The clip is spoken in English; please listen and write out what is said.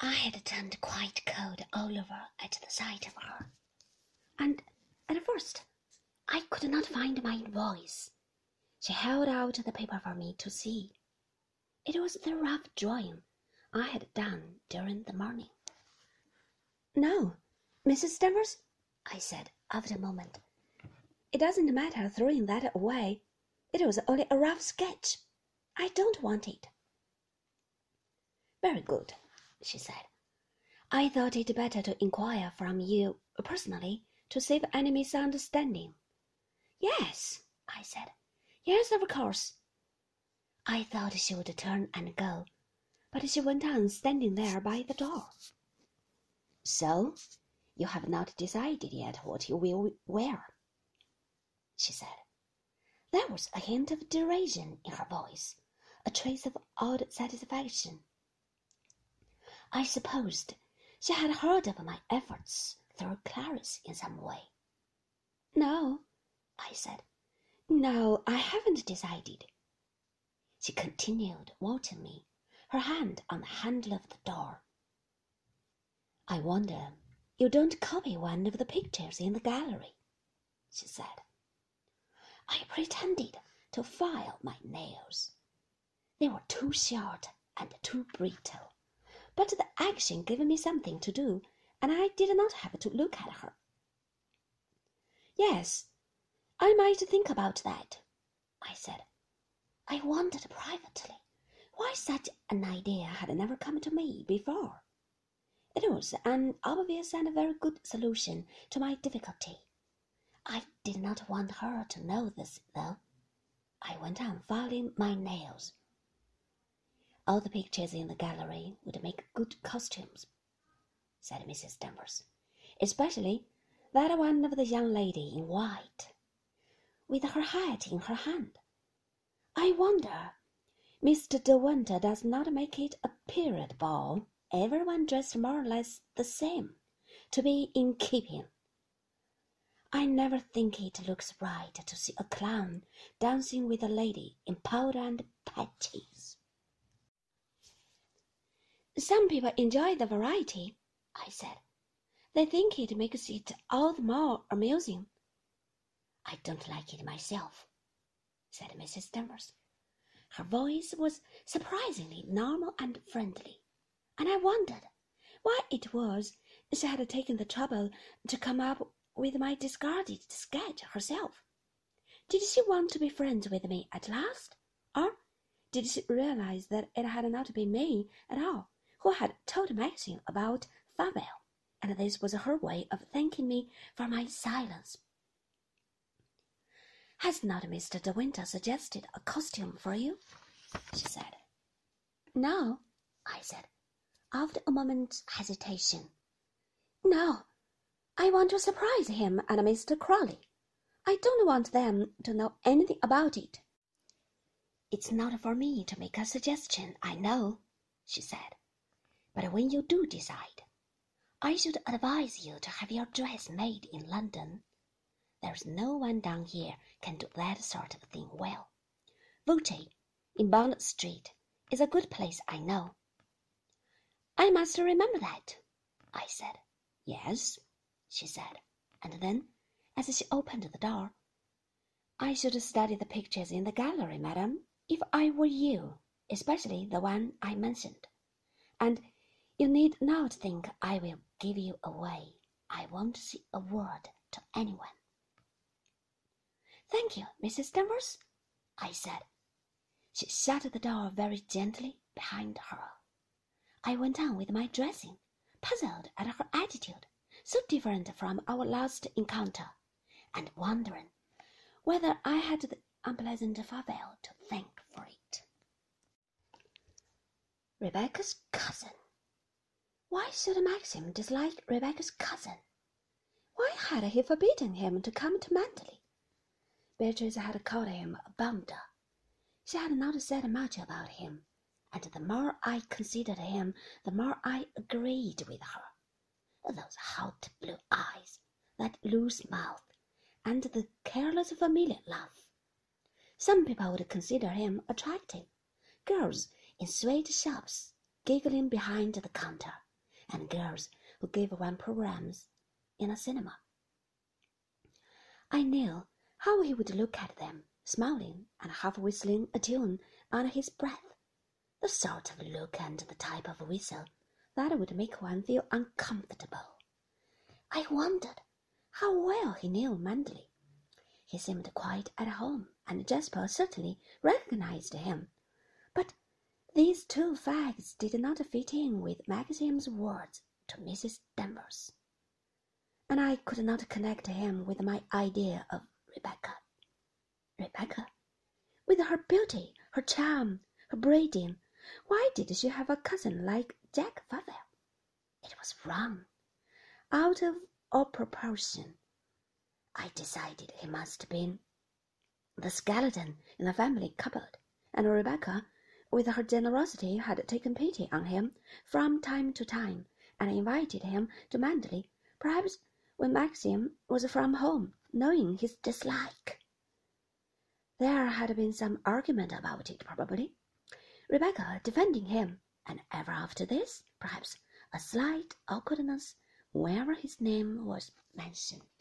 I had turned quite cold all over at the sight of her, and at first I could not find my voice. She held out the paper for me to see. It was the rough drawing I had done during the morning. No, Mrs. Danvers, I said after a moment. It doesn't matter throwing that away. It was only a rough sketch. I don't want it. Very good, she said. I thought it better to inquire from you personally to save any misunderstanding. Yes, I said. Yes, of course. I thought she would turn and go, but she went on standing there by the door. So, you have not decided yet what you will wear, she said. There was a hint of derision in her voice, a trace of odd satisfaction. I supposed she had heard of my efforts through Clarice in some way. No, I said. No, I haven't decided. She continued watching me, her hand on the handle of the door. I wonder you don't copy one of the pictures in the gallery, she said. I pretended to file my nails. They were too short and too brittle but the action gave me something to do, and I did not have to look at her. Yes, I might think about that, I said. I wondered privately why such an idea had never come to me before. It was an obvious and a very good solution to my difficulty. I did not want her to know this, though. I went on filing my nails. All the pictures in the gallery would make good costumes, said Mrs. Danvers, especially that one of the young lady in white, with her hat in her hand. I wonder Mr. De Winter does not make it a period ball, everyone dressed more or less the same, to be in keeping. I never think it looks right to see a clown dancing with a lady in powder and patches. Some people enjoy the variety, I said. They think it makes it all the more amusing. I don't like it myself, said Mrs. Danvers. Her voice was surprisingly normal and friendly, and I wondered why it was she had taken the trouble to come up with my discarded sketch herself. Did she want to be friends with me at last, or did she realize that it had not been me at all who had told Maxim about Favell, and this was her way of thanking me for my silence. Has not Mr. De Winter suggested a costume for you? she said. No, I said, after a moment's hesitation. No, I want to surprise him and Mr. Crawley. I don't want them to know anything about it. It's not for me to make a suggestion, I know, she said. But when you do decide, I should advise you to have your dress made in London. There's no one down here can do that sort of thing well. Voute, in Bond Street, is a good place, I know. I must remember that, I said. Yes, she said, and then, as she opened the door, I should study the pictures in the gallery, madam, if I were you, especially the one I mentioned. And you need not think I will give you away. I won't say a word to anyone. Thank you, Mrs. Danvers, I said. She shut the door very gently behind her. I went on with my dressing, puzzled at her attitude, so different from our last encounter, and wondering whether I had the unpleasant Favell to thank for it. Rebecca's cousin. Why should Maxim dislike Rebecca's cousin? Why had he forbidden him to come to Manderley? Beatrice had called him a bounder. She had not said much about him, and the more I considered him, the more I agreed with her. Those hot blue eyes, that loose mouth, and the careless familiar laugh. Some people would consider him attractive. Girls in sweet shops, giggling behind the counter and girls who gave one programs in a cinema. I knew how he would look at them, smiling and half whistling a tune under his breath, the sort of look and the type of whistle that would make one feel uncomfortable. I wondered how well he knew Manderley. He seemed quite at home, and Jasper certainly recognized him. These two facts did not fit in with Maxim's words to Mrs. Danvers, and I could not connect him with my idea of Rebecca. Rebecca, with her beauty, her charm, her breeding, why did she have a cousin like Jack Favell? It was wrong, out of all proportion. I decided he must have been the skeleton in the family cupboard, and Rebecca, with her generosity, had taken pity on him from time to time and invited him to Manderley, perhaps when Maxim was from home, knowing his dislike. There had been some argument about it, probably, Rebecca defending him, and ever after this, perhaps, a slight awkwardness whenever his name was mentioned.